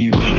you.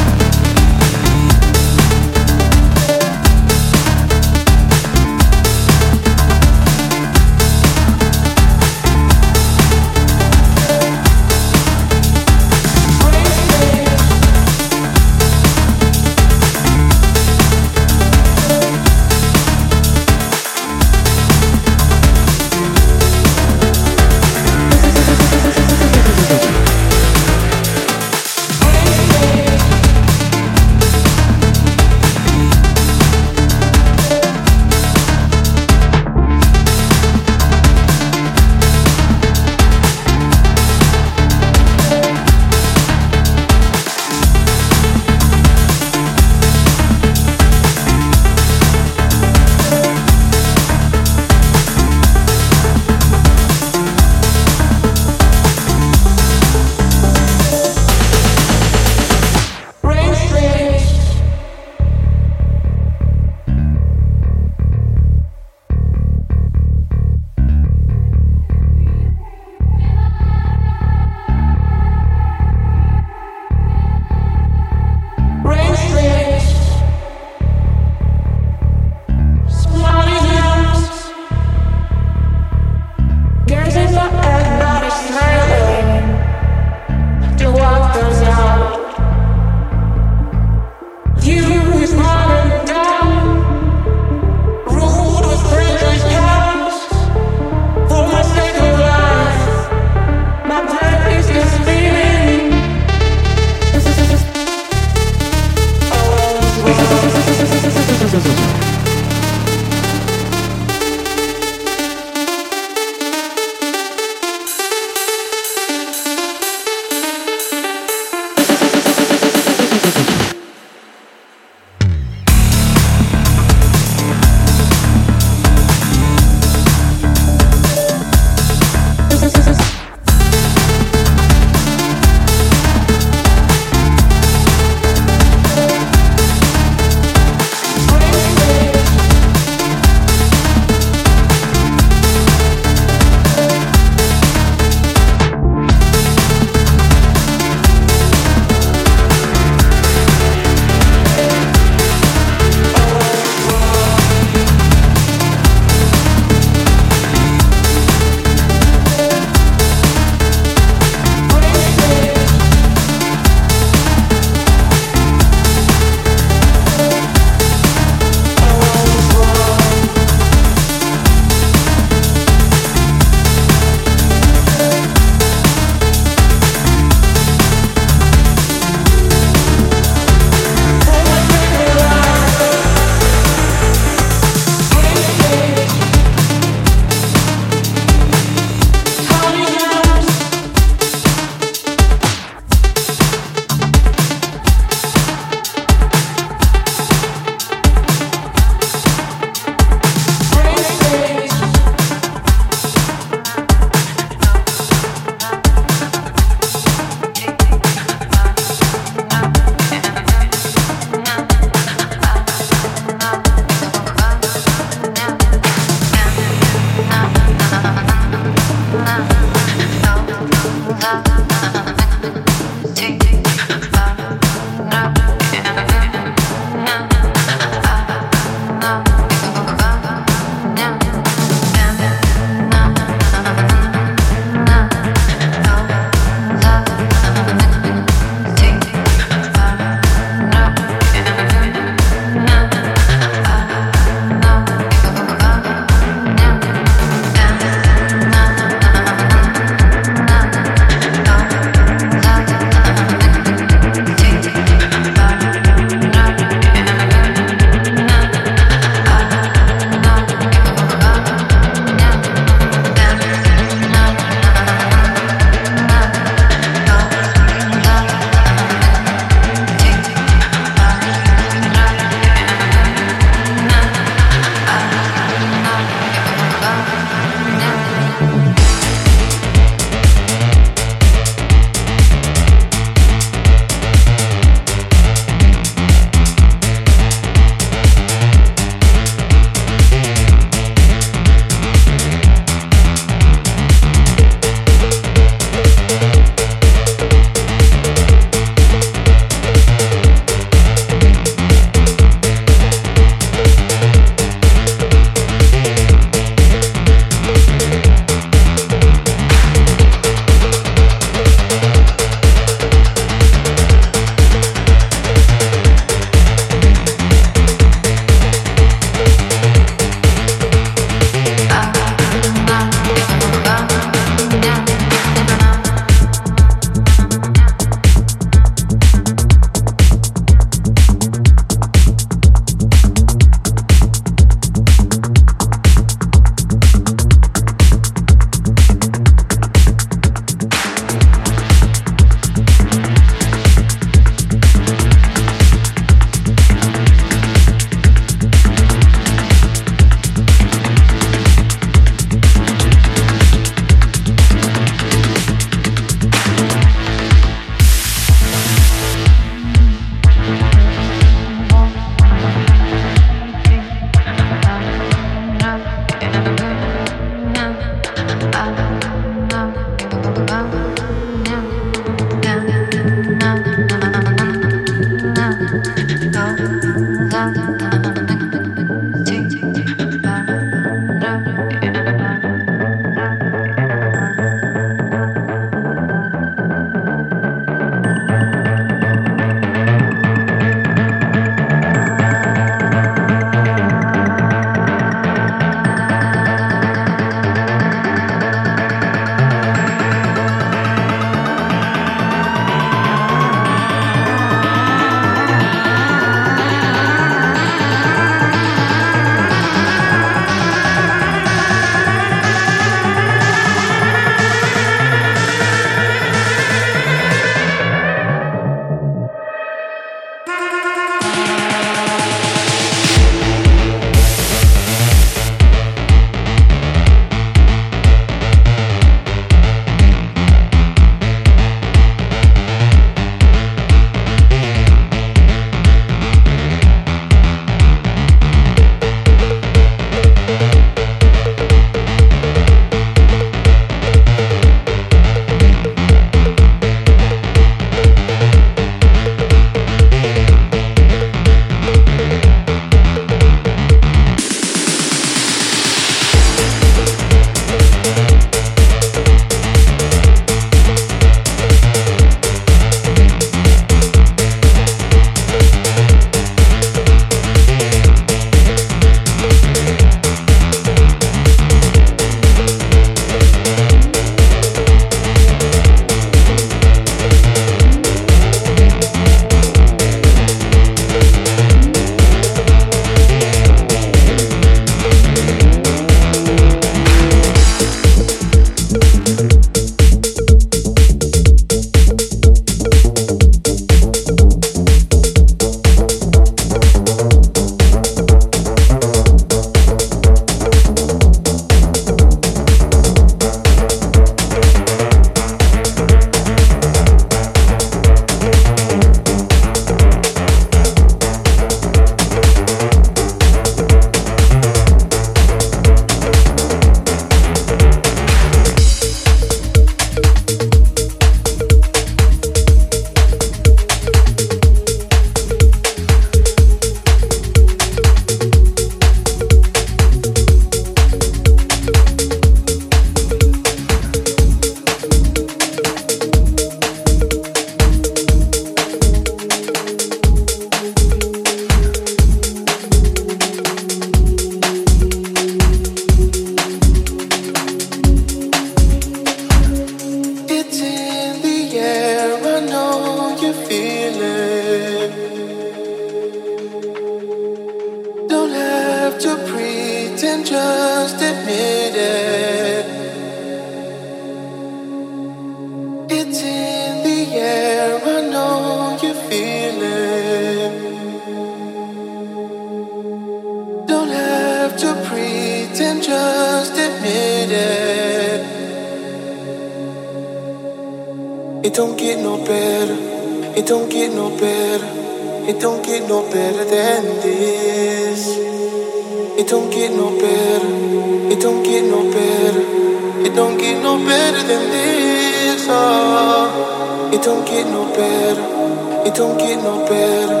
get no better. It don't get no better.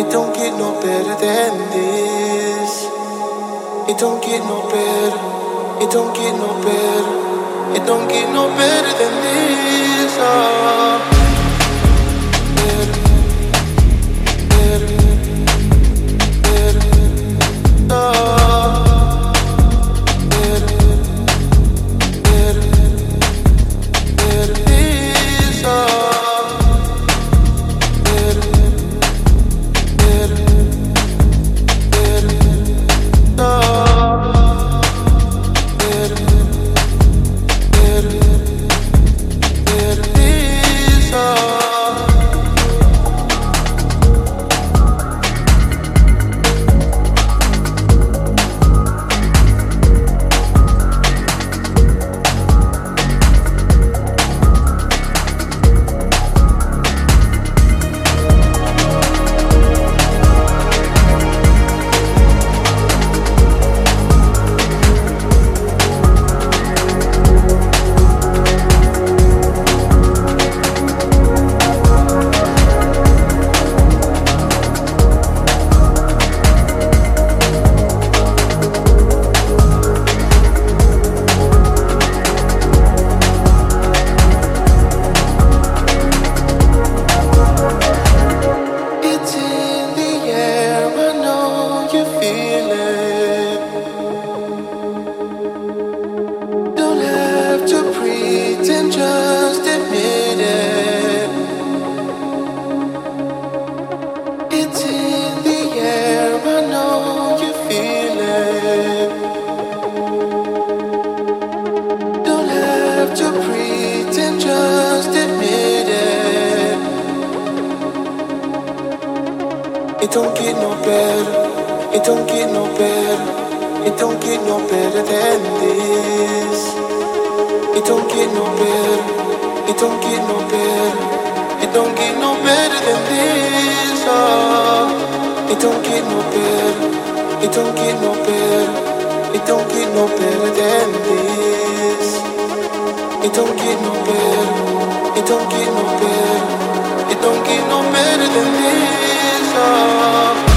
It don't get no better than this. It don't get no better. It don't get no better. It don't get no better than this. Oh. get no better. It don't get no better. It don't get no better than this. It don't get no better. It don't get no better. It don't get no better than this. Oh. It don't get no better. It don't get no better. It don't get no better than this. It don't get no better. It don't get no better. It don't get no better than this love